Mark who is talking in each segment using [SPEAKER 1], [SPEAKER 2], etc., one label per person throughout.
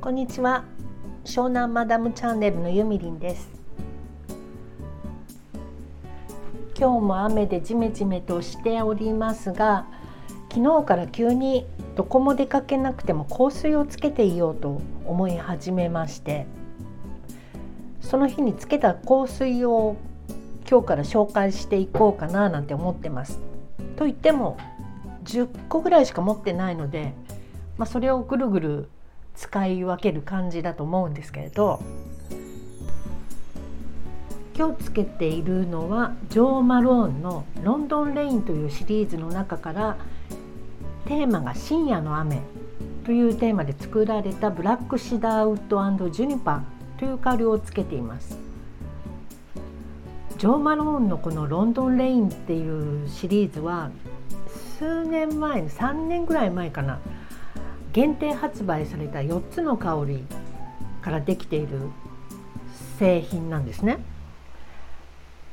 [SPEAKER 1] こんにちは湘南マダムチャンネルのゆみりんです今日も雨でジメジメとしておりますが昨日から急にどこも出かけなくても香水をつけていようと思い始めましてその日につけた香水を今日から紹介していこうかななんて思ってます。と言っても10個ぐらいしか持ってないので、まあ、それをぐるぐる使い分ける感じだと思うんですけれど今日つけているのはジョー・マローンの「ロンドン・レイン」というシリーズの中からテーマが「深夜の雨」というテーマで作られたブラックシダーウッドジュニパーという香りをつけています。ジョー・マローンのこの「ロンドン・レイン」っていうシリーズは数年前3年ぐらい前かな。限定発売された4つの香りからできている製品なんですね。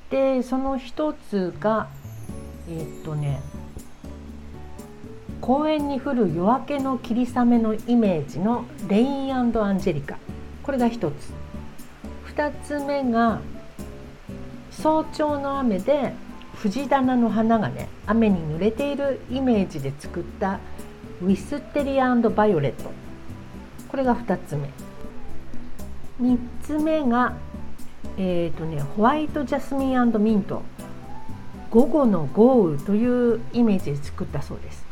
[SPEAKER 1] でその一つがえー、っとね公園に降る夜明けの霧雨のイメージのレインアンジェリカ。これが一つ。二つ目が早朝の雨で藤棚の花がね雨に濡れているイメージで作ったウィステリアバイオレット。これが2つ目。3つ目が、えーとね、ホワイトジャスミンミント。午後の豪雨というイメージで作ったそうです。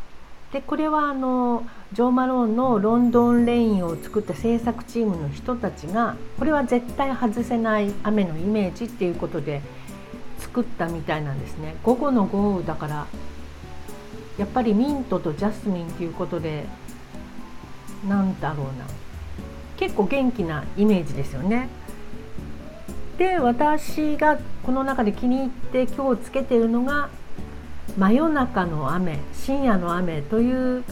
[SPEAKER 1] でこれはあのジョー・マローンのロンドン・レインを作った制作チームの人たちがこれは絶対外せない雨のイメージっていうことで作ったみたいなんですね。午後の豪雨だからやっぱりミントとジャスミンということでなんだろうな。結構元気なイメージですよね。で私がこの中で気に入って今日つけてるのが「真夜中の雨深夜の雨」という、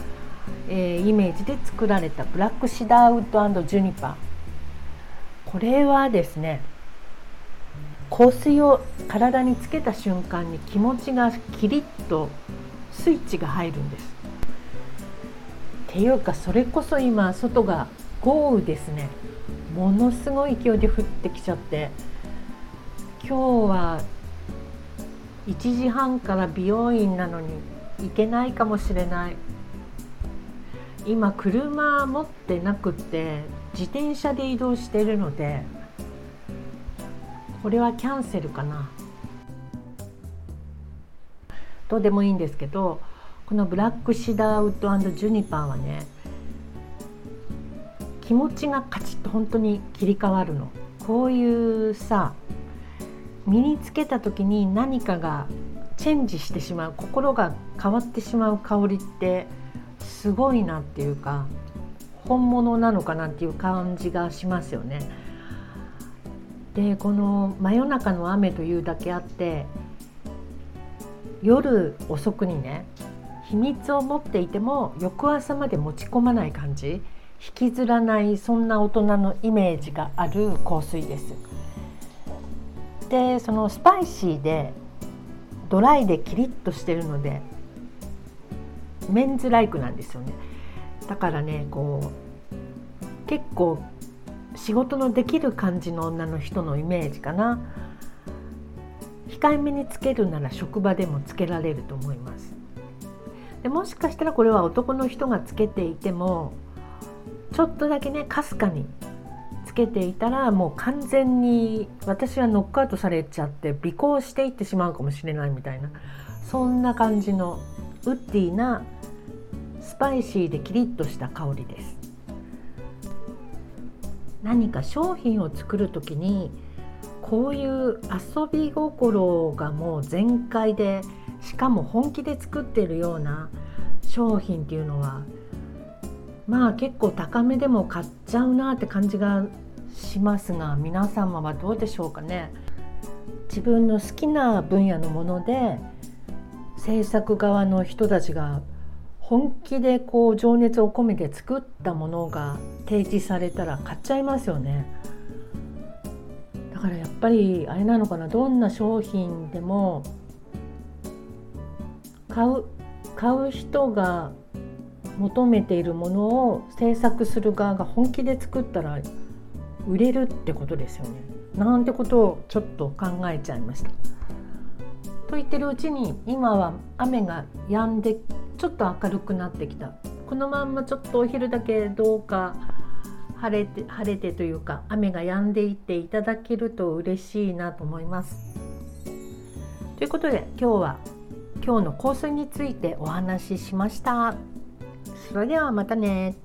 [SPEAKER 1] えー、イメージで作られたブラックシダーウッドジュニパー。これはですね香水を体につけた瞬間に気持ちがキリッとスイッチが入るんです。っていうかそれこそ今外が豪雨ですね。ものすごい勢いで降ってきちゃって。今日は1時半から美容院なのに行けないかもしれない。今車持ってなくって自転車で移動してるのでこれはキャンセルかなどうでもいいんですけどこのブラックシダーウッドジュニパーはね気持ちがカチッと本当に切り替わるのこういうさ身につけた時に何かがチェンジしてしまう心が変わってしまう香りってすごいなっていうか本物なのかなっていう感じがしますよね。でこの「真夜中の雨」というだけあって夜遅くにね秘密を持っていても翌朝まで持ち込まない感じ引きずらないそんな大人のイメージがある香水です。でそのスパイシーでドライでキリッとしてるのでメンズライクなんですよね。だからねこう結構仕事のできる感じの女の人のイメージかな。控えめにつけるなら職場でもつけられると思いますでもしかしたらこれは男の人がつけていてもちょっとだけねかすかにつけていたらもう完全に私はノックアウトされちゃって尾行していってしまうかもしれないみたいなそんな感じのウッディなスパイシーでキリッとした香りです何か商品を作る時にこういう遊び心がもう全開でしかも本気で作ってるような商品っていうのはまあ結構高めでも買っちゃうなって感じがしますが皆様はどうでしょうかね。自分の好きな分野のもので制作側の人たちが本気でこう情熱を込めて作ったものが提示されたら買っちゃいますよねだ。からやっぱりあれなのかなどんな商品でも買う買う人が求めているものを制作する側が本気で作ったら売れるってことですよね。なんてことをちょっと考えちゃいました。と言ってるうちに今は雨が止んでちょっと明るくなってきたこのまんまちょっとお昼だけどうか晴れて晴れてというか雨が止んでいっていただけると嬉しいなと思います。ということで今日は今日の香水についてお話ししました。それではまたね。